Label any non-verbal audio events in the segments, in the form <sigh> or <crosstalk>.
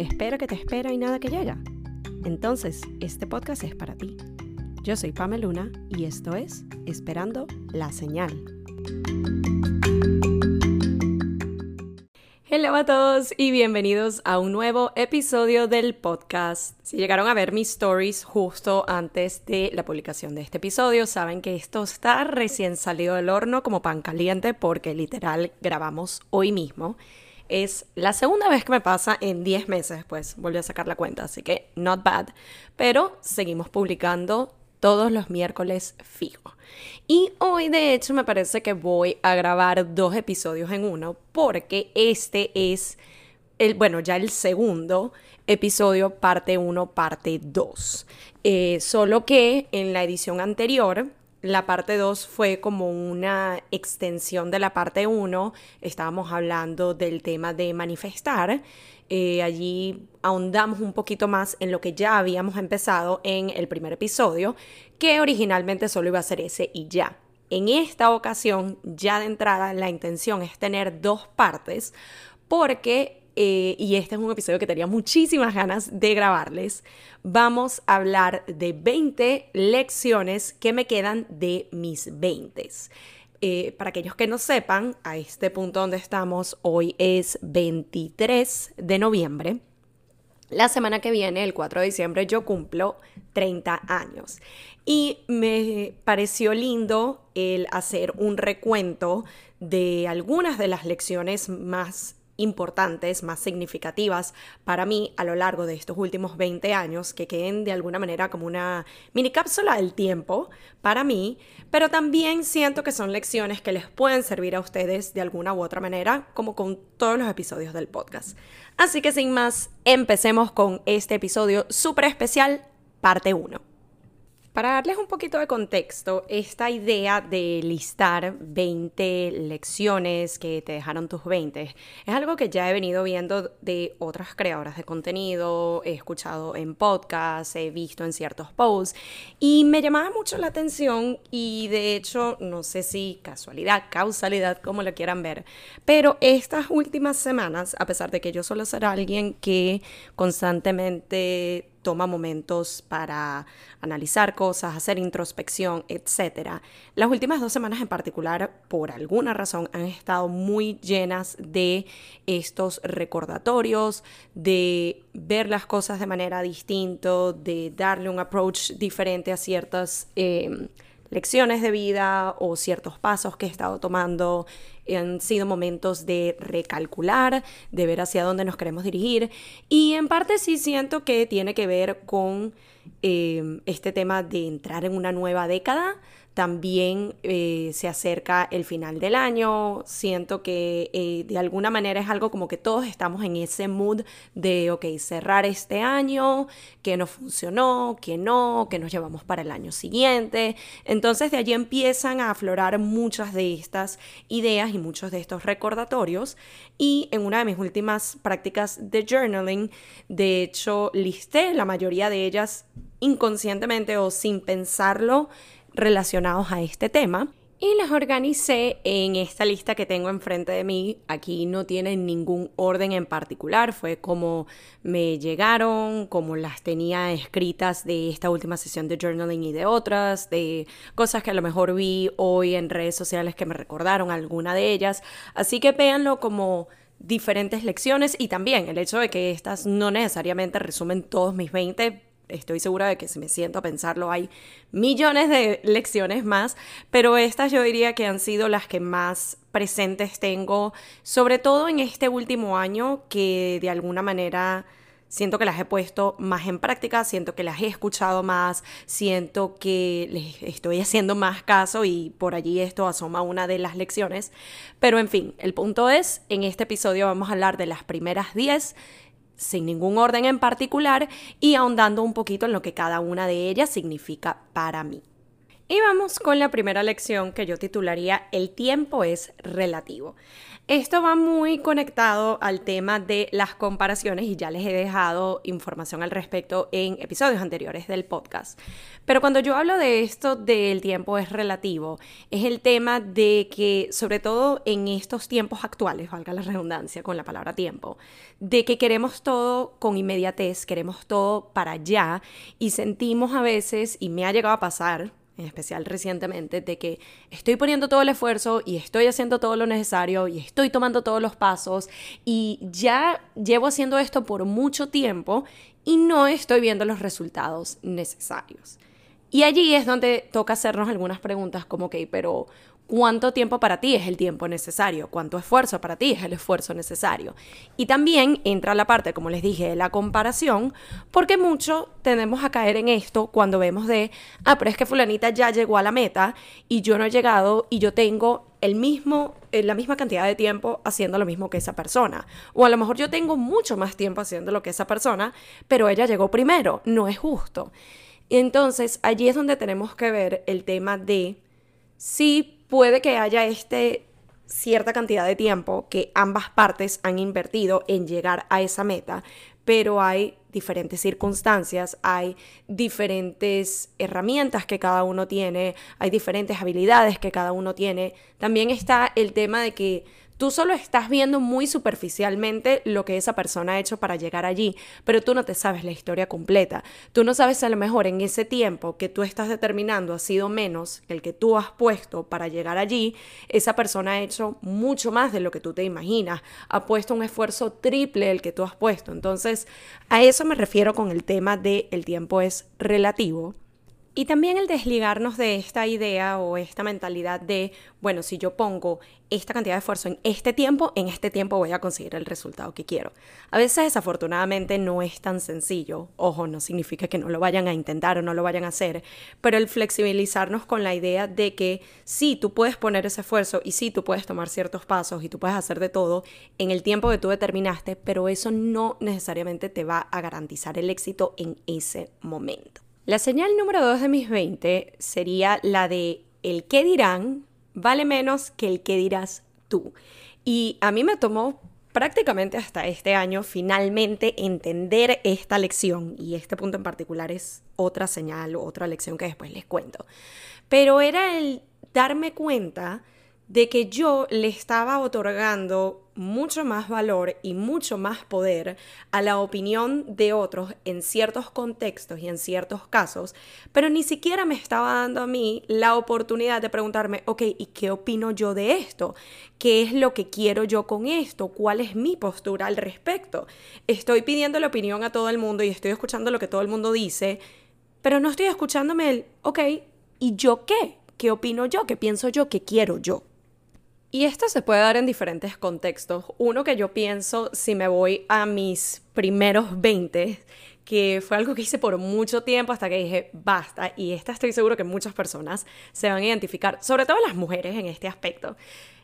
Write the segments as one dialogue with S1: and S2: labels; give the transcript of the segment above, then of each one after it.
S1: espera que te espera y nada que llega. Entonces, este podcast es para ti. Yo soy Pameluna y esto es Esperando la Señal. Hola a todos y bienvenidos a un nuevo episodio del podcast. Si llegaron a ver mis stories justo antes de la publicación de este episodio, saben que esto está recién salido del horno como pan caliente porque literal grabamos hoy mismo. Es la segunda vez que me pasa en 10 meses después. Volví a sacar la cuenta, así que not bad. Pero seguimos publicando todos los miércoles fijo. Y hoy de hecho me parece que voy a grabar dos episodios en uno porque este es el, bueno, ya el segundo episodio parte 1, parte 2. Eh, solo que en la edición anterior la parte 2 fue como una extensión de la parte 1. Estábamos hablando del tema de manifestar. Eh, allí ahondamos un poquito más en lo que ya habíamos empezado en el primer episodio, que originalmente solo iba a ser ese y ya. En esta ocasión, ya de entrada, la intención es tener dos partes porque eh, y este es un episodio que tenía muchísimas ganas de grabarles, vamos a hablar de 20 lecciones que me quedan de mis 20. Eh, para aquellos que no sepan, a este punto donde estamos, hoy es 23 de noviembre. La semana que viene, el 4 de diciembre, yo cumplo 30 años. Y me pareció lindo el hacer un recuento de algunas de las lecciones más importantes, más significativas para mí a lo largo de estos últimos 20 años, que queden de alguna manera como una mini cápsula del tiempo para mí, pero también siento que son lecciones que les pueden servir a ustedes de alguna u otra manera, como con todos los episodios del podcast. Así que sin más, empecemos con este episodio súper especial, parte 1. Para darles un poquito de contexto, esta idea de listar 20 lecciones que te dejaron tus 20 es algo que ya he venido viendo de otras creadoras de contenido, he escuchado en podcasts, he visto en ciertos posts y me llamaba mucho la atención y de hecho no sé si casualidad, causalidad, como lo quieran ver, pero estas últimas semanas, a pesar de que yo suelo ser alguien que constantemente toma momentos para analizar cosas, hacer introspección, etc. Las últimas dos semanas en particular, por alguna razón, han estado muy llenas de estos recordatorios, de ver las cosas de manera distinta, de darle un approach diferente a ciertas... Eh, lecciones de vida o ciertos pasos que he estado tomando. Han sido momentos de recalcular, de ver hacia dónde nos queremos dirigir. Y en parte sí siento que tiene que ver con eh, este tema de entrar en una nueva década también eh, se acerca el final del año. Siento que eh, de alguna manera es algo como que todos estamos en ese mood de, ok, cerrar este año, que no funcionó, que no, que nos llevamos para el año siguiente. Entonces de allí empiezan a aflorar muchas de estas ideas y muchos de estos recordatorios. Y en una de mis últimas prácticas de journaling, de hecho, listé la mayoría de ellas inconscientemente o sin pensarlo relacionados a este tema y las organicé en esta lista que tengo enfrente de mí. Aquí no tienen ningún orden en particular, fue como me llegaron, como las tenía escritas de esta última sesión de journaling y de otras, de cosas que a lo mejor vi hoy en redes sociales que me recordaron alguna de ellas. Así que véanlo como diferentes lecciones y también el hecho de que estas no necesariamente resumen todos mis 20 estoy segura de que si me siento a pensarlo hay millones de <laughs> lecciones más, pero estas yo diría que han sido las que más presentes tengo, sobre todo en este último año que de alguna manera siento que las he puesto más en práctica, siento que las he escuchado más, siento que les estoy haciendo más caso y por allí esto asoma una de las lecciones. Pero en fin, el punto es, en este episodio vamos a hablar de las primeras 10 sin ningún orden en particular y ahondando un poquito en lo que cada una de ellas significa para mí. Y vamos con la primera lección que yo titularía El tiempo es relativo. Esto va muy conectado al tema de las comparaciones y ya les he dejado información al respecto en episodios anteriores del podcast. Pero cuando yo hablo de esto del tiempo es relativo, es el tema de que sobre todo en estos tiempos actuales, valga la redundancia con la palabra tiempo, de que queremos todo con inmediatez, queremos todo para allá y sentimos a veces, y me ha llegado a pasar, en especial recientemente, de que estoy poniendo todo el esfuerzo y estoy haciendo todo lo necesario y estoy tomando todos los pasos y ya llevo haciendo esto por mucho tiempo y no estoy viendo los resultados necesarios. Y allí es donde toca hacernos algunas preguntas como, ok, pero cuánto tiempo para ti es el tiempo necesario, cuánto esfuerzo para ti es el esfuerzo necesario. Y también entra la parte, como les dije, de la comparación, porque mucho tendemos a caer en esto cuando vemos de, ah, pero es que fulanita ya llegó a la meta y yo no he llegado y yo tengo el mismo, eh, la misma cantidad de tiempo haciendo lo mismo que esa persona. O a lo mejor yo tengo mucho más tiempo haciendo lo que esa persona, pero ella llegó primero. No es justo. Entonces, allí es donde tenemos que ver el tema de si puede que haya este cierta cantidad de tiempo que ambas partes han invertido en llegar a esa meta, pero hay diferentes circunstancias, hay diferentes herramientas que cada uno tiene, hay diferentes habilidades que cada uno tiene. También está el tema de que Tú solo estás viendo muy superficialmente lo que esa persona ha hecho para llegar allí, pero tú no te sabes la historia completa. Tú no sabes a lo mejor en ese tiempo que tú estás determinando ha sido menos que el que tú has puesto para llegar allí, esa persona ha hecho mucho más de lo que tú te imaginas, ha puesto un esfuerzo triple el que tú has puesto. Entonces, a eso me refiero con el tema de el tiempo es relativo y también el desligarnos de esta idea o esta mentalidad de, bueno, si yo pongo esta cantidad de esfuerzo en este tiempo, en este tiempo voy a conseguir el resultado que quiero. A veces desafortunadamente no es tan sencillo. Ojo, no significa que no lo vayan a intentar o no lo vayan a hacer, pero el flexibilizarnos con la idea de que sí, tú puedes poner ese esfuerzo y sí, tú puedes tomar ciertos pasos y tú puedes hacer de todo en el tiempo que tú determinaste, pero eso no necesariamente te va a garantizar el éxito en ese momento. La señal número dos de mis 20 sería la de el qué dirán vale menos que el qué dirás tú. Y a mí me tomó prácticamente hasta este año finalmente entender esta lección y este punto en particular es otra señal o otra lección que después les cuento. Pero era el darme cuenta de que yo le estaba otorgando mucho más valor y mucho más poder a la opinión de otros en ciertos contextos y en ciertos casos, pero ni siquiera me estaba dando a mí la oportunidad de preguntarme, ok, ¿y qué opino yo de esto? ¿Qué es lo que quiero yo con esto? ¿Cuál es mi postura al respecto? Estoy pidiendo la opinión a todo el mundo y estoy escuchando lo que todo el mundo dice, pero no estoy escuchándome el, ok, ¿y yo qué? ¿Qué opino yo? ¿Qué pienso yo? ¿Qué quiero yo? Y esto se puede dar en diferentes contextos. Uno que yo pienso, si me voy a mis primeros 20, que fue algo que hice por mucho tiempo hasta que dije, basta, y esta estoy seguro que muchas personas se van a identificar, sobre todo las mujeres en este aspecto.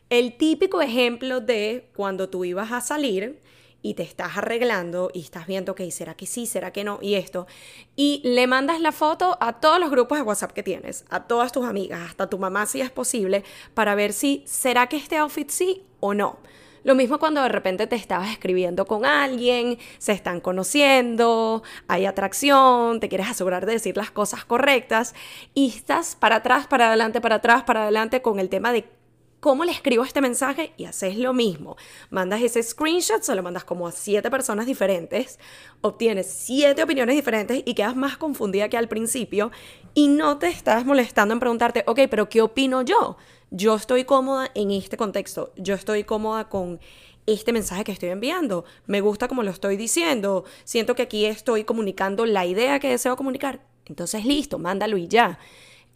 S1: El típico ejemplo de cuando tú ibas a salir y te estás arreglando y estás viendo, ok, ¿será que sí? ¿Será que no? Y esto. Y le mandas la foto a todos los grupos de WhatsApp que tienes, a todas tus amigas, hasta tu mamá si es posible, para ver si será que este outfit sí o no. Lo mismo cuando de repente te estabas escribiendo con alguien, se están conociendo, hay atracción, te quieres asegurar de decir las cosas correctas y estás para atrás, para adelante, para atrás, para adelante con el tema de cómo le escribo este mensaje y haces lo mismo. Mandas ese screenshot, se lo mandas como a siete personas diferentes, obtienes siete opiniones diferentes y quedas más confundida que al principio y no te estás molestando en preguntarte, ok, pero ¿qué opino yo? Yo estoy cómoda en este contexto, yo estoy cómoda con este mensaje que estoy enviando, me gusta como lo estoy diciendo, siento que aquí estoy comunicando la idea que deseo comunicar. Entonces, listo, mándalo y ya.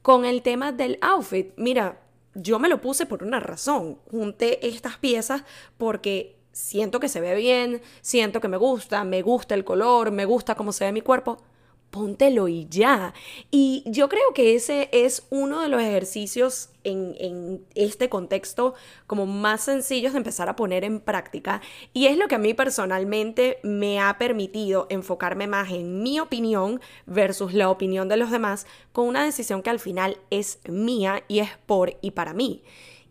S1: Con el tema del outfit, mira, yo me lo puse por una razón. Junté estas piezas porque siento que se ve bien, siento que me gusta, me gusta el color, me gusta cómo se ve mi cuerpo. Póntelo y ya. Y yo creo que ese es uno de los ejercicios en, en, este contexto como más sencillos de empezar a poner en práctica. Y es lo que a mí personalmente me ha permitido enfocarme más en mi opinión versus la opinión de los demás con una decisión que al final es mía y es por y para mí.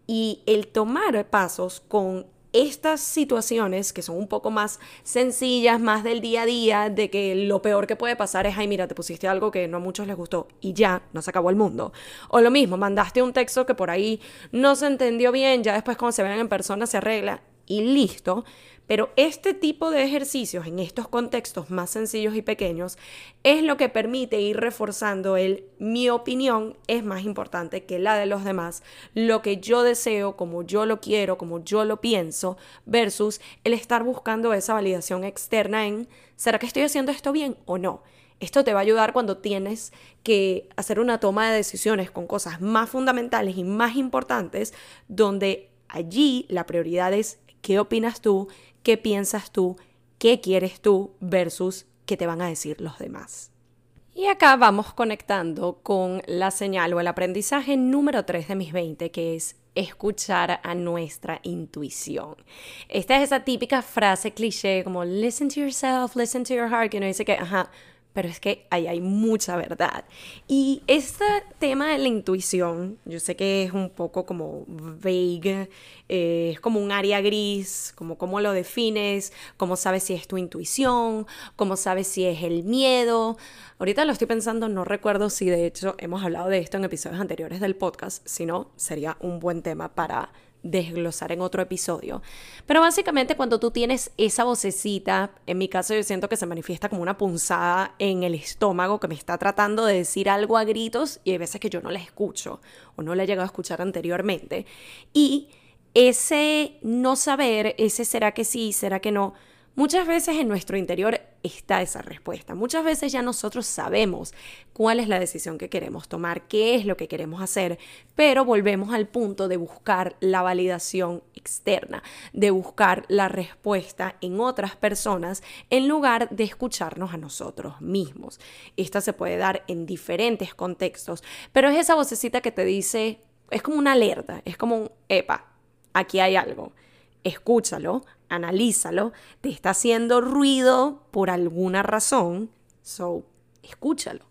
S1: Y el tomar pasos con estas situaciones que son un poco más sencillas, más del día a día, de que lo peor que puede pasar es, ay, mira, te pusiste algo que no a muchos les gustó y ya, no se acabó el mundo. O lo mismo, mandaste un texto que por ahí no se entendió bien, ya después cuando se vean en persona se arregla y listo. Pero este tipo de ejercicios en estos contextos más sencillos y pequeños es lo que permite ir reforzando el mi opinión es más importante que la de los demás, lo que yo deseo, como yo lo quiero, como yo lo pienso, versus el estar buscando esa validación externa en ¿será que estoy haciendo esto bien o no? Esto te va a ayudar cuando tienes que hacer una toma de decisiones con cosas más fundamentales y más importantes, donde allí la prioridad es qué opinas tú, qué piensas tú, qué quieres tú versus qué te van a decir los demás. Y acá vamos conectando con la señal o el aprendizaje número 3 de mis 20, que es escuchar a nuestra intuición. Esta es esa típica frase cliché como listen to yourself, listen to your heart, que uno dice que, ajá, pero es que ahí hay mucha verdad. Y este tema de la intuición, yo sé que es un poco como vague, eh, es como un área gris, como cómo lo defines, cómo sabes si es tu intuición, cómo sabes si es el miedo. Ahorita lo estoy pensando, no recuerdo si de hecho hemos hablado de esto en episodios anteriores del podcast, si no, sería un buen tema para desglosar en otro episodio. Pero básicamente cuando tú tienes esa vocecita, en mi caso yo siento que se manifiesta como una punzada en el estómago que me está tratando de decir algo a gritos y hay veces que yo no la escucho o no la he llegado a escuchar anteriormente. Y ese no saber, ese será que sí, será que no, Muchas veces en nuestro interior está esa respuesta. Muchas veces ya nosotros sabemos cuál es la decisión que queremos tomar, qué es lo que queremos hacer, pero volvemos al punto de buscar la validación externa, de buscar la respuesta en otras personas en lugar de escucharnos a nosotros mismos. Esta se puede dar en diferentes contextos, pero es esa vocecita que te dice, es como una alerta, es como un, epa, aquí hay algo escúchalo, analízalo, te está haciendo ruido por alguna razón, so escúchalo.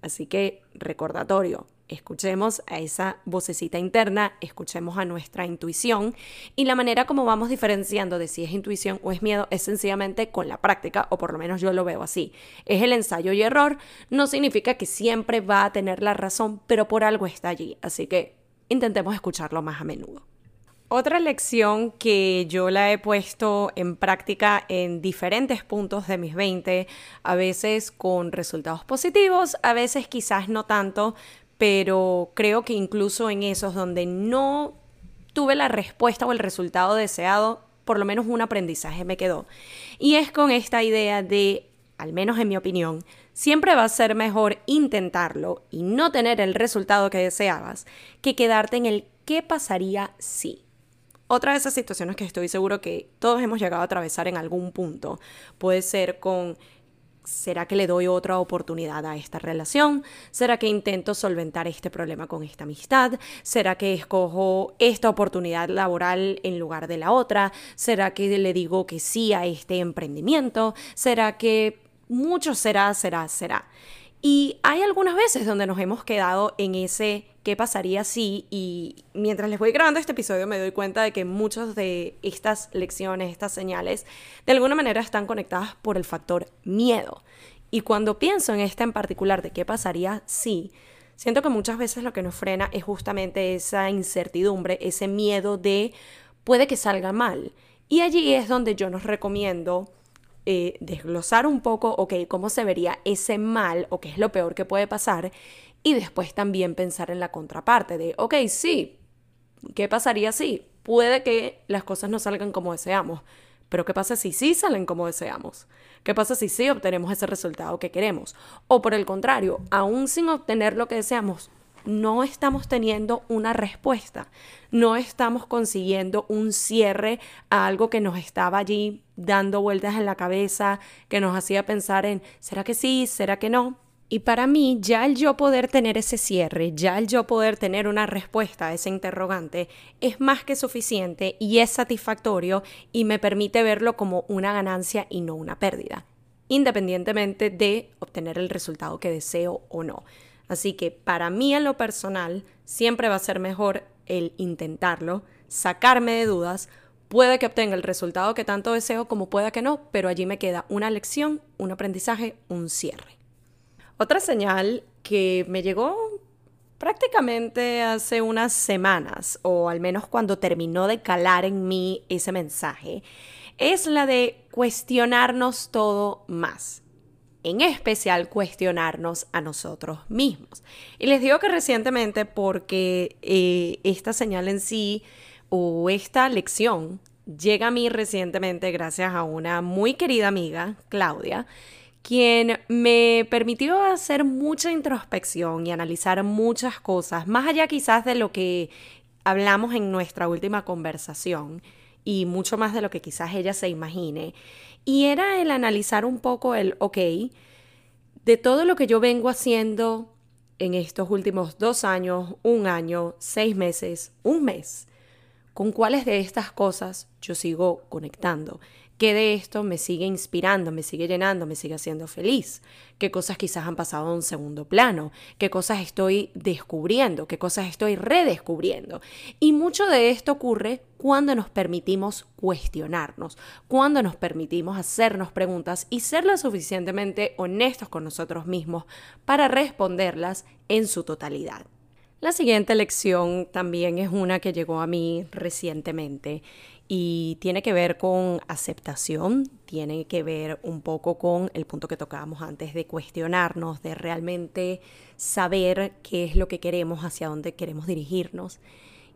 S1: Así que recordatorio, escuchemos a esa vocecita interna, escuchemos a nuestra intuición y la manera como vamos diferenciando de si es intuición o es miedo es sencillamente con la práctica, o por lo menos yo lo veo así. Es el ensayo y error, no significa que siempre va a tener la razón, pero por algo está allí, así que intentemos escucharlo más a menudo. Otra lección que yo la he puesto en práctica en diferentes puntos de mis 20, a veces con resultados positivos, a veces quizás no tanto, pero creo que incluso en esos donde no tuve la respuesta o el resultado deseado, por lo menos un aprendizaje me quedó. Y es con esta idea de, al menos en mi opinión, siempre va a ser mejor intentarlo y no tener el resultado que deseabas que quedarte en el qué pasaría si. Otra de esas situaciones que estoy seguro que todos hemos llegado a atravesar en algún punto puede ser con ¿Será que le doy otra oportunidad a esta relación? ¿Será que intento solventar este problema con esta amistad? ¿Será que escojo esta oportunidad laboral en lugar de la otra? ¿Será que le digo que sí a este emprendimiento? ¿Será que mucho será, será, será? Y hay algunas veces donde nos hemos quedado en ese qué pasaría si y mientras les voy grabando este episodio me doy cuenta de que muchas de estas lecciones, estas señales, de alguna manera están conectadas por el factor miedo. Y cuando pienso en esta en particular de qué pasaría si, siento que muchas veces lo que nos frena es justamente esa incertidumbre, ese miedo de puede que salga mal. Y allí es donde yo nos recomiendo eh, desglosar un poco, ok, cómo se vería ese mal o qué es lo peor que puede pasar y después también pensar en la contraparte de, ok, sí, ¿qué pasaría si? Puede que las cosas no salgan como deseamos, pero ¿qué pasa si sí salen como deseamos? ¿Qué pasa si sí obtenemos ese resultado que queremos? O por el contrario, aún sin obtener lo que deseamos, no estamos teniendo una respuesta, no estamos consiguiendo un cierre a algo que nos estaba allí dando vueltas en la cabeza, que nos hacía pensar en, ¿será que sí? ¿Será que no? Y para mí, ya el yo poder tener ese cierre, ya el yo poder tener una respuesta a ese interrogante, es más que suficiente y es satisfactorio y me permite verlo como una ganancia y no una pérdida, independientemente de obtener el resultado que deseo o no. Así que para mí en lo personal, siempre va a ser mejor el intentarlo, sacarme de dudas, puede que obtenga el resultado que tanto deseo como pueda que no, pero allí me queda una lección, un aprendizaje, un cierre. Otra señal que me llegó prácticamente hace unas semanas, o al menos cuando terminó de calar en mí ese mensaje, es la de cuestionarnos todo más. En especial cuestionarnos a nosotros mismos. Y les digo que recientemente porque eh, esta señal en sí o esta lección llega a mí recientemente gracias a una muy querida amiga, Claudia, quien me permitió hacer mucha introspección y analizar muchas cosas, más allá quizás de lo que hablamos en nuestra última conversación y mucho más de lo que quizás ella se imagine. Y era el analizar un poco el, ok, de todo lo que yo vengo haciendo en estos últimos dos años, un año, seis meses, un mes, con cuáles de estas cosas yo sigo conectando, qué de esto me sigue inspirando, me sigue llenando, me sigue haciendo feliz, qué cosas quizás han pasado a un segundo plano, qué cosas estoy descubriendo, qué cosas estoy redescubriendo. Y mucho de esto ocurre cuando nos permitimos cuestionarnos, cuando nos permitimos hacernos preguntas y ser lo suficientemente honestos con nosotros mismos para responderlas en su totalidad. La siguiente lección también es una que llegó a mí recientemente y tiene que ver con aceptación, tiene que ver un poco con el punto que tocábamos antes de cuestionarnos, de realmente saber qué es lo que queremos, hacia dónde queremos dirigirnos.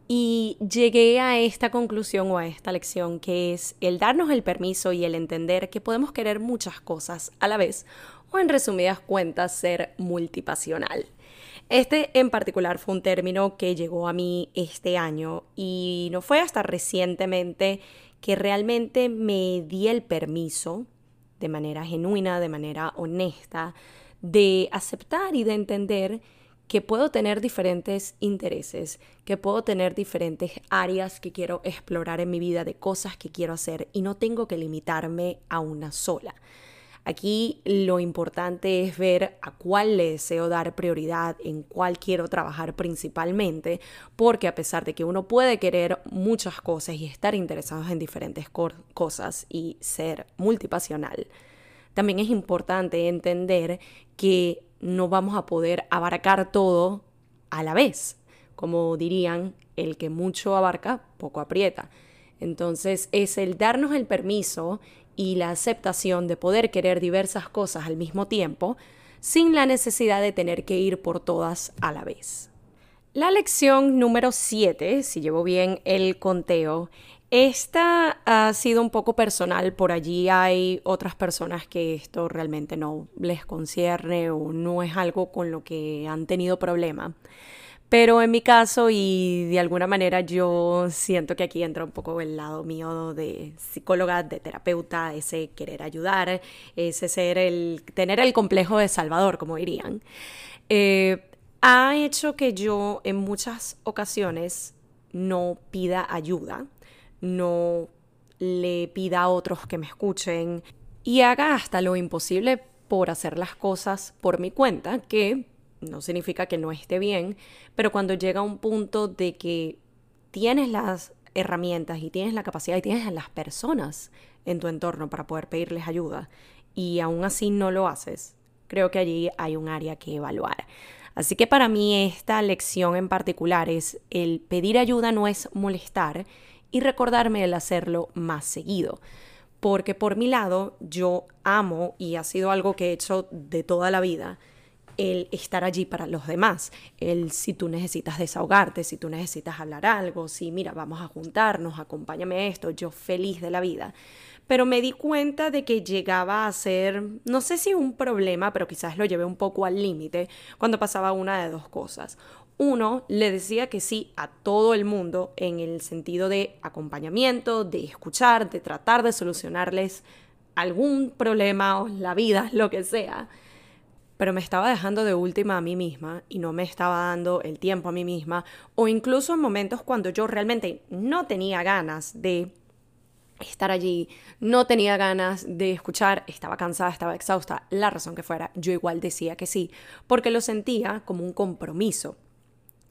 S1: Y llegué a esta conclusión o a esta lección que es el darnos el permiso y el entender que podemos querer muchas cosas a la vez o en resumidas cuentas ser multipasional. Este en particular fue un término que llegó a mí este año y no fue hasta recientemente que realmente me di el permiso, de manera genuina, de manera honesta, de aceptar y de entender que puedo tener diferentes intereses, que puedo tener diferentes áreas que quiero explorar en mi vida, de cosas que quiero hacer y no tengo que limitarme a una sola. Aquí lo importante es ver a cuál le deseo dar prioridad, en cuál quiero trabajar principalmente, porque a pesar de que uno puede querer muchas cosas y estar interesados en diferentes cosas y ser multipasional, también es importante entender que no vamos a poder abarcar todo a la vez. Como dirían, el que mucho abarca, poco aprieta. Entonces es el darnos el permiso y la aceptación de poder querer diversas cosas al mismo tiempo sin la necesidad de tener que ir por todas a la vez. La lección número 7, si llevo bien el conteo, esta ha sido un poco personal, por allí hay otras personas que esto realmente no les concierne o no es algo con lo que han tenido problema. Pero en mi caso, y de alguna manera yo siento que aquí entra un poco el lado mío de psicóloga, de terapeuta, ese querer ayudar, ese ser el, tener el complejo de Salvador, como dirían, eh, ha hecho que yo en muchas ocasiones no pida ayuda, no le pida a otros que me escuchen y haga hasta lo imposible por hacer las cosas por mi cuenta, que no significa que no esté bien, pero cuando llega un punto de que tienes las herramientas y tienes la capacidad y tienes a las personas en tu entorno para poder pedirles ayuda y aún así no lo haces, creo que allí hay un área que evaluar. Así que para mí esta lección en particular es el pedir ayuda no es molestar y recordarme el hacerlo más seguido. Porque por mi lado yo amo y ha sido algo que he hecho de toda la vida el estar allí para los demás, el si tú necesitas desahogarte, si tú necesitas hablar algo, si mira, vamos a juntarnos, acompáñame esto, yo feliz de la vida. Pero me di cuenta de que llegaba a ser, no sé si un problema, pero quizás lo llevé un poco al límite cuando pasaba una de dos cosas. Uno, le decía que sí a todo el mundo en el sentido de acompañamiento, de escuchar, de tratar de solucionarles algún problema o la vida, <laughs> lo que sea pero me estaba dejando de última a mí misma y no me estaba dando el tiempo a mí misma, o incluso en momentos cuando yo realmente no tenía ganas de estar allí, no tenía ganas de escuchar, estaba cansada, estaba exhausta, la razón que fuera, yo igual decía que sí, porque lo sentía como un compromiso.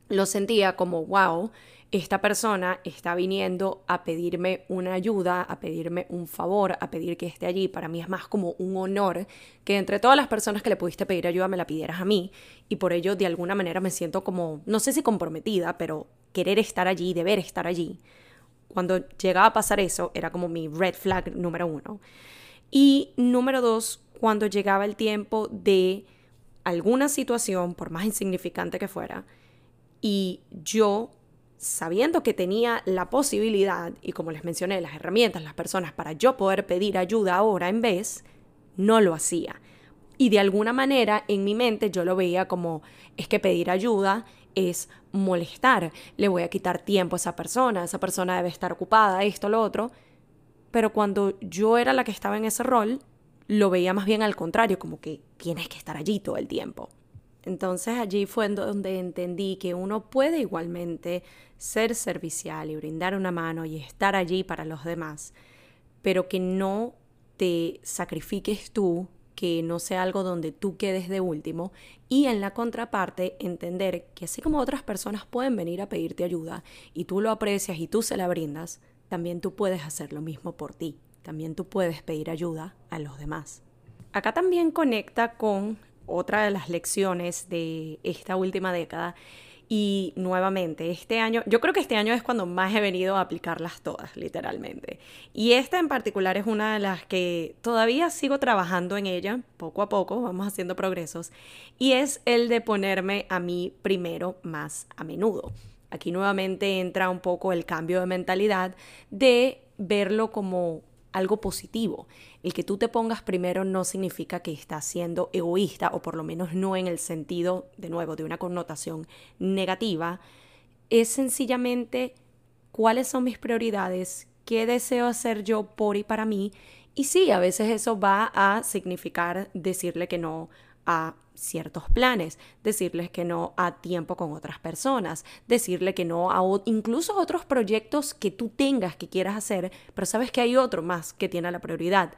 S1: Lo sentía como, wow, esta persona está viniendo a pedirme una ayuda, a pedirme un favor, a pedir que esté allí. Para mí es más como un honor que entre todas las personas que le pudiste pedir ayuda me la pidieras a mí. Y por ello, de alguna manera, me siento como, no sé si comprometida, pero querer estar allí, deber estar allí. Cuando llegaba a pasar eso, era como mi red flag número uno. Y número dos, cuando llegaba el tiempo de alguna situación, por más insignificante que fuera, y yo sabiendo que tenía la posibilidad, y como les mencioné, las herramientas, las personas para yo poder pedir ayuda ahora en vez, no lo hacía. Y de alguna manera en mi mente yo lo veía como, es que pedir ayuda es molestar, le voy a quitar tiempo a esa persona, esa persona debe estar ocupada, esto, lo otro. Pero cuando yo era la que estaba en ese rol, lo veía más bien al contrario, como que tienes que estar allí todo el tiempo. Entonces allí fue donde entendí que uno puede igualmente ser servicial y brindar una mano y estar allí para los demás, pero que no te sacrifiques tú, que no sea algo donde tú quedes de último y en la contraparte entender que así como otras personas pueden venir a pedirte ayuda y tú lo aprecias y tú se la brindas, también tú puedes hacer lo mismo por ti, también tú puedes pedir ayuda a los demás. Acá también conecta con otra de las lecciones de esta última década. Y nuevamente, este año, yo creo que este año es cuando más he venido a aplicarlas todas, literalmente. Y esta en particular es una de las que todavía sigo trabajando en ella, poco a poco, vamos haciendo progresos, y es el de ponerme a mí primero más a menudo. Aquí nuevamente entra un poco el cambio de mentalidad de verlo como algo positivo. El que tú te pongas primero no significa que estás siendo egoísta, o por lo menos no en el sentido, de nuevo, de una connotación negativa. Es sencillamente cuáles son mis prioridades, qué deseo hacer yo por y para mí. Y sí, a veces eso va a significar decirle que no a ciertos planes, decirles que no a tiempo con otras personas, decirle que no a incluso otros proyectos que tú tengas que quieras hacer, pero sabes que hay otro más que tiene la prioridad.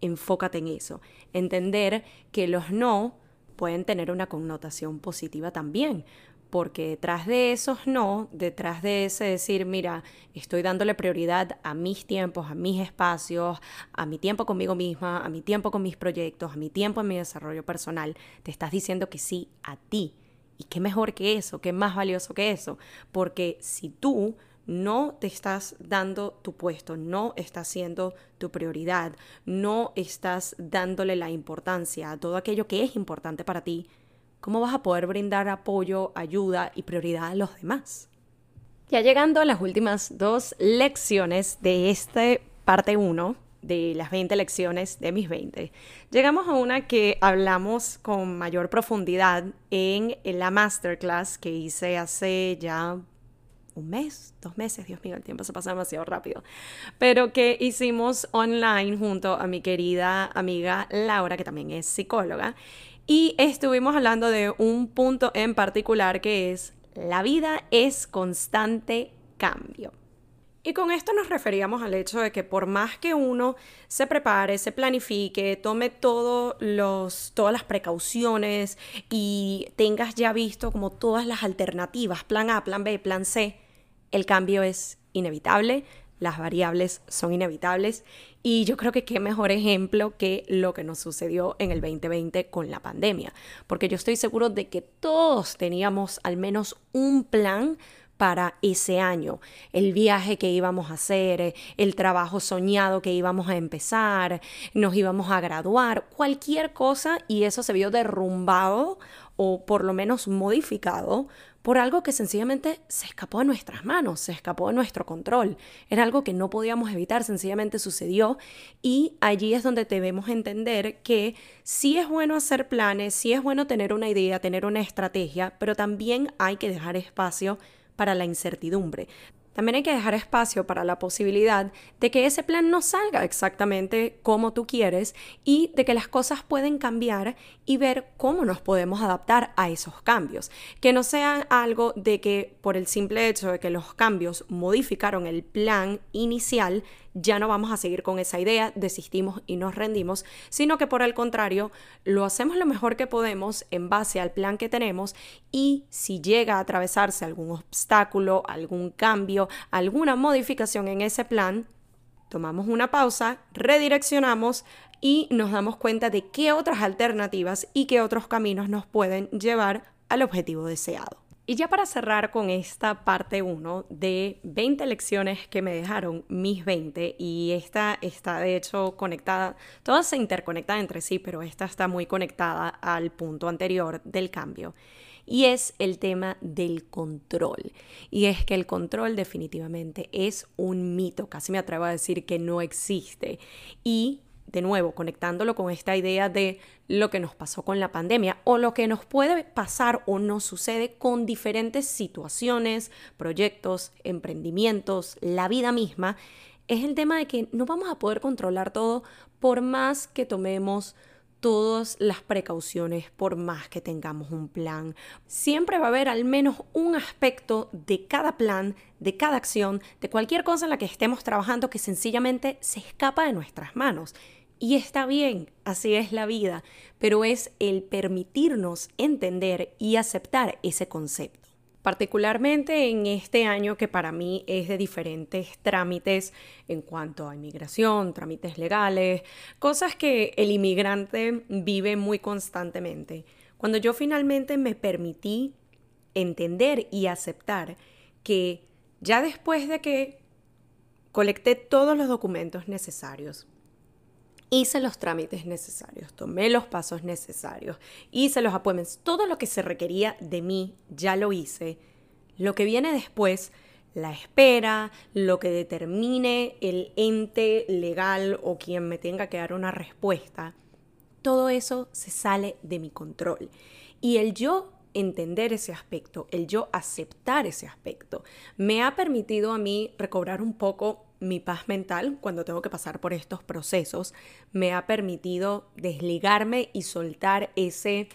S1: Enfócate en eso. Entender que los no pueden tener una connotación positiva también, porque detrás de esos no, detrás de ese decir, mira, estoy dándole prioridad a mis tiempos, a mis espacios, a mi tiempo conmigo misma, a mi tiempo con mis proyectos, a mi tiempo en mi desarrollo personal, te estás diciendo que sí a ti. ¿Y qué mejor que eso? ¿Qué más valioso que eso? Porque si tú no te estás dando tu puesto, no estás siendo tu prioridad, no estás dándole la importancia a todo aquello que es importante para ti, ¿cómo vas a poder brindar apoyo, ayuda y prioridad a los demás? Ya llegando a las últimas dos lecciones de este parte 1 de las 20 lecciones de mis 20, llegamos a una que hablamos con mayor profundidad en la masterclass que hice hace ya un mes, dos meses, Dios mío, el tiempo se pasa demasiado rápido, pero que hicimos online junto a mi querida amiga Laura, que también es psicóloga, y estuvimos hablando de un punto en particular que es la vida es constante cambio. Y con esto nos referíamos al hecho de que por más que uno se prepare, se planifique, tome todos los, todas las precauciones y tengas ya visto como todas las alternativas, plan A, plan B, plan C, el cambio es inevitable, las variables son inevitables y yo creo que qué mejor ejemplo que lo que nos sucedió en el 2020 con la pandemia, porque yo estoy seguro de que todos teníamos al menos un plan para ese año, el viaje que íbamos a hacer, el trabajo soñado que íbamos a empezar, nos íbamos a graduar, cualquier cosa y eso se vio derrumbado o por lo menos modificado por algo que sencillamente se escapó de nuestras manos, se escapó de nuestro control. Era algo que no podíamos evitar, sencillamente sucedió y allí es donde debemos entender que sí es bueno hacer planes, sí es bueno tener una idea, tener una estrategia, pero también hay que dejar espacio para la incertidumbre. También hay que dejar espacio para la posibilidad de que ese plan no salga exactamente como tú quieres y de que las cosas pueden cambiar y ver cómo nos podemos adaptar a esos cambios. Que no sea algo de que por el simple hecho de que los cambios modificaron el plan inicial, ya no vamos a seguir con esa idea, desistimos y nos rendimos, sino que por el contrario, lo hacemos lo mejor que podemos en base al plan que tenemos y si llega a atravesarse algún obstáculo, algún cambio, alguna modificación en ese plan, tomamos una pausa, redireccionamos y nos damos cuenta de qué otras alternativas y qué otros caminos nos pueden llevar al objetivo deseado. Y ya para cerrar con esta parte 1 de 20 lecciones que me dejaron mis 20, y esta está de hecho conectada, todas se interconectan entre sí, pero esta está muy conectada al punto anterior del cambio. Y es el tema del control. Y es que el control definitivamente es un mito, casi me atrevo a decir que no existe. Y de nuevo, conectándolo con esta idea de lo que nos pasó con la pandemia o lo que nos puede pasar o nos sucede con diferentes situaciones, proyectos, emprendimientos, la vida misma, es el tema de que no vamos a poder controlar todo por más que tomemos todas las precauciones, por más que tengamos un plan. Siempre va a haber al menos un aspecto de cada plan, de cada acción, de cualquier cosa en la que estemos trabajando que sencillamente se escapa de nuestras manos. Y está bien, así es la vida, pero es el permitirnos entender y aceptar ese concepto. Particularmente en este año que para mí es de diferentes trámites en cuanto a inmigración, trámites legales, cosas que el inmigrante vive muy constantemente. Cuando yo finalmente me permití entender y aceptar que ya después de que colecté todos los documentos necesarios, hice los trámites necesarios, tomé los pasos necesarios, hice los appointments, todo lo que se requería de mí ya lo hice. Lo que viene después, la espera, lo que determine el ente legal o quien me tenga que dar una respuesta, todo eso se sale de mi control. Y el yo entender ese aspecto, el yo aceptar ese aspecto, me ha permitido a mí recobrar un poco mi paz mental cuando tengo que pasar por estos procesos, me ha permitido desligarme y soltar ese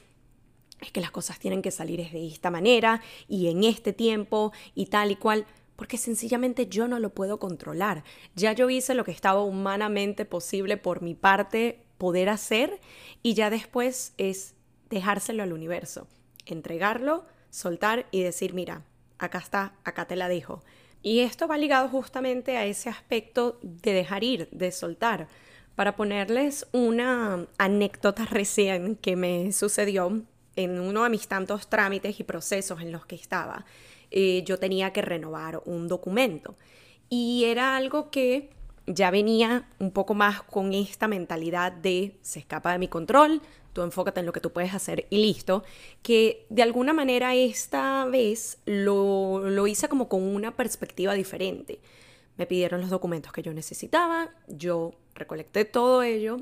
S1: es que las cosas tienen que salir de esta manera y en este tiempo y tal y cual, porque sencillamente yo no lo puedo controlar. Ya yo hice lo que estaba humanamente posible por mi parte poder hacer y ya después es dejárselo al universo, entregarlo, soltar y decir, mira, acá está, acá te la dejo. Y esto va ligado justamente a ese aspecto de dejar ir, de soltar. Para ponerles una anécdota recién que me sucedió en uno de mis tantos trámites y procesos en los que estaba, eh, yo tenía que renovar un documento. Y era algo que ya venía un poco más con esta mentalidad de se escapa de mi control, tú enfócate en lo que tú puedes hacer y listo, que de alguna manera esta vez lo, lo hice como con una perspectiva diferente. Me pidieron los documentos que yo necesitaba, yo recolecté todo ello,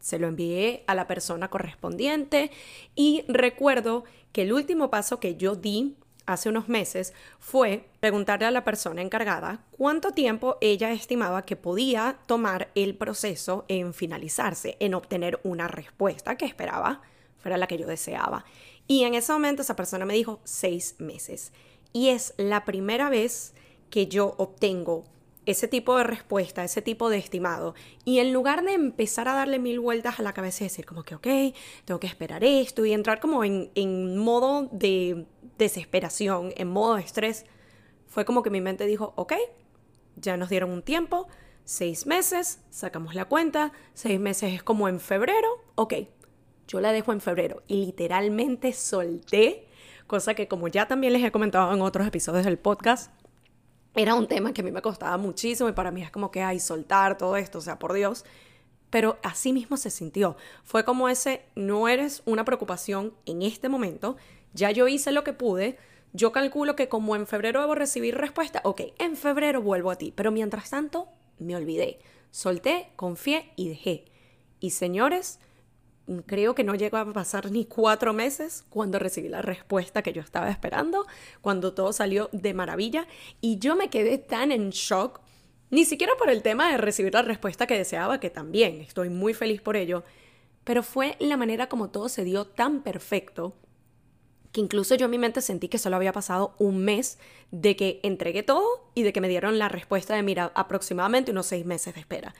S1: se lo envié a la persona correspondiente y recuerdo que el último paso que yo di hace unos meses fue preguntarle a la persona encargada cuánto tiempo ella estimaba que podía tomar el proceso en finalizarse, en obtener una respuesta que esperaba fuera la que yo deseaba. Y en ese momento esa persona me dijo seis meses. Y es la primera vez que yo obtengo ese tipo de respuesta, ese tipo de estimado. Y en lugar de empezar a darle mil vueltas a la cabeza y decir como que, ok, tengo que esperar esto y entrar como en, en modo de desesperación, en modo de estrés, fue como que mi mente dijo, ok, ya nos dieron un tiempo, seis meses, sacamos la cuenta, seis meses es como en febrero, ok, yo la dejo en febrero y literalmente solté, cosa que como ya también les he comentado en otros episodios del podcast, era un tema que a mí me costaba muchísimo y para mí es como que, ay, soltar todo esto, o sea, por Dios. Pero así mismo se sintió. Fue como ese, no eres una preocupación en este momento, ya yo hice lo que pude, yo calculo que como en febrero debo recibir respuesta, ok, en febrero vuelvo a ti, pero mientras tanto me olvidé, solté, confié y dejé. Y señores, creo que no llegó a pasar ni cuatro meses cuando recibí la respuesta que yo estaba esperando, cuando todo salió de maravilla y yo me quedé tan en shock, ni siquiera por el tema de recibir la respuesta que deseaba, que también estoy muy feliz por ello, pero fue la manera como todo se dio tan perfecto que incluso yo en mi mente sentí que solo había pasado un mes de que entregué todo y de que me dieron la respuesta de, mira, aproximadamente unos seis meses de espera.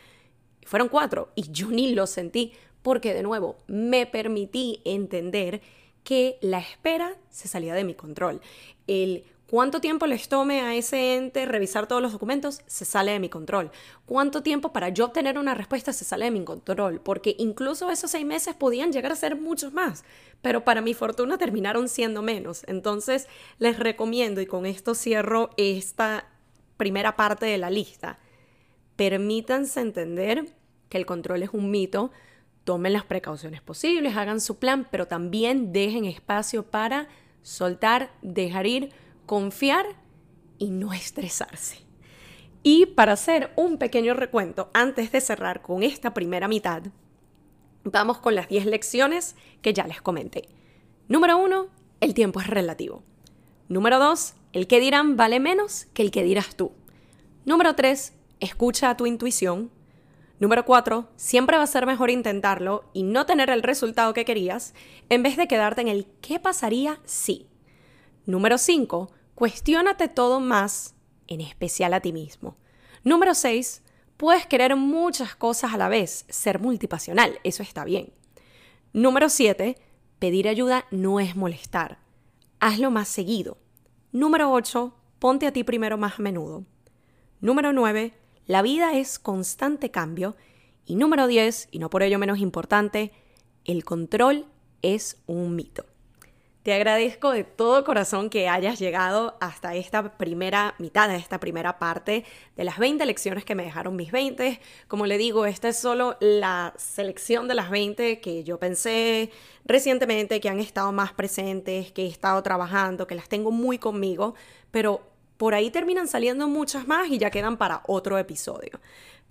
S1: Fueron cuatro y yo ni lo sentí porque de nuevo me permití entender que la espera se salía de mi control. El cuánto tiempo les tome a ese ente revisar todos los documentos se sale de mi control. Cuánto tiempo para yo obtener una respuesta se sale de mi control, porque incluso esos seis meses podían llegar a ser muchos más, pero para mi fortuna terminaron siendo menos. Entonces les recomiendo, y con esto cierro esta primera parte de la lista, permítanse entender que el control es un mito, tomen las precauciones posibles, hagan su plan, pero también dejen espacio para soltar, dejar ir, confiar y no estresarse. Y para hacer un pequeño recuento, antes de cerrar con esta primera mitad, vamos con las 10 lecciones que ya les comenté. Número 1, el tiempo es relativo. Número 2, el que dirán vale menos que el que dirás tú. Número 3, escucha a tu intuición. Número 4. Siempre va a ser mejor intentarlo y no tener el resultado que querías en vez de quedarte en el ¿qué pasaría si? Número 5. Cuestiónate todo más, en especial a ti mismo. Número 6. Puedes querer muchas cosas a la vez, ser multipasional, eso está bien. Número 7. Pedir ayuda no es molestar. Hazlo más seguido. Número 8. Ponte a ti primero más a menudo. Número 9 la vida es constante cambio. Y número 10, y no por ello menos importante, el control es un mito. Te agradezco de todo corazón que hayas llegado hasta esta primera mitad, de esta primera parte de las 20 lecciones que me dejaron mis 20. Como le digo, esta es solo la selección de las 20 que yo pensé recientemente, que han estado más presentes, que he estado trabajando, que las tengo muy conmigo, pero por ahí terminan saliendo muchas más y ya quedan para otro episodio.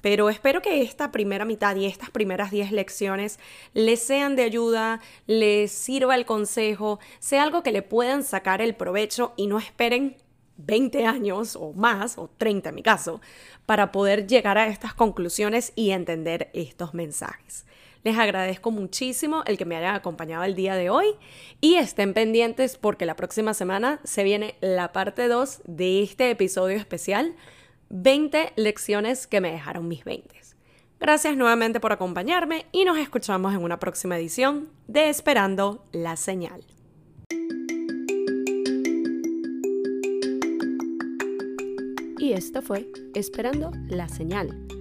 S1: Pero espero que esta primera mitad y estas primeras 10 lecciones les sean de ayuda, les sirva el consejo, sea algo que le puedan sacar el provecho y no esperen 20 años o más, o 30 en mi caso, para poder llegar a estas conclusiones y entender estos mensajes. Les agradezco muchísimo el que me hayan acompañado el día de hoy y estén pendientes porque la próxima semana se viene la parte 2 de este episodio especial, 20 lecciones que me dejaron mis 20. Gracias nuevamente por acompañarme y nos escuchamos en una próxima edición de Esperando la Señal. Y esto fue Esperando la Señal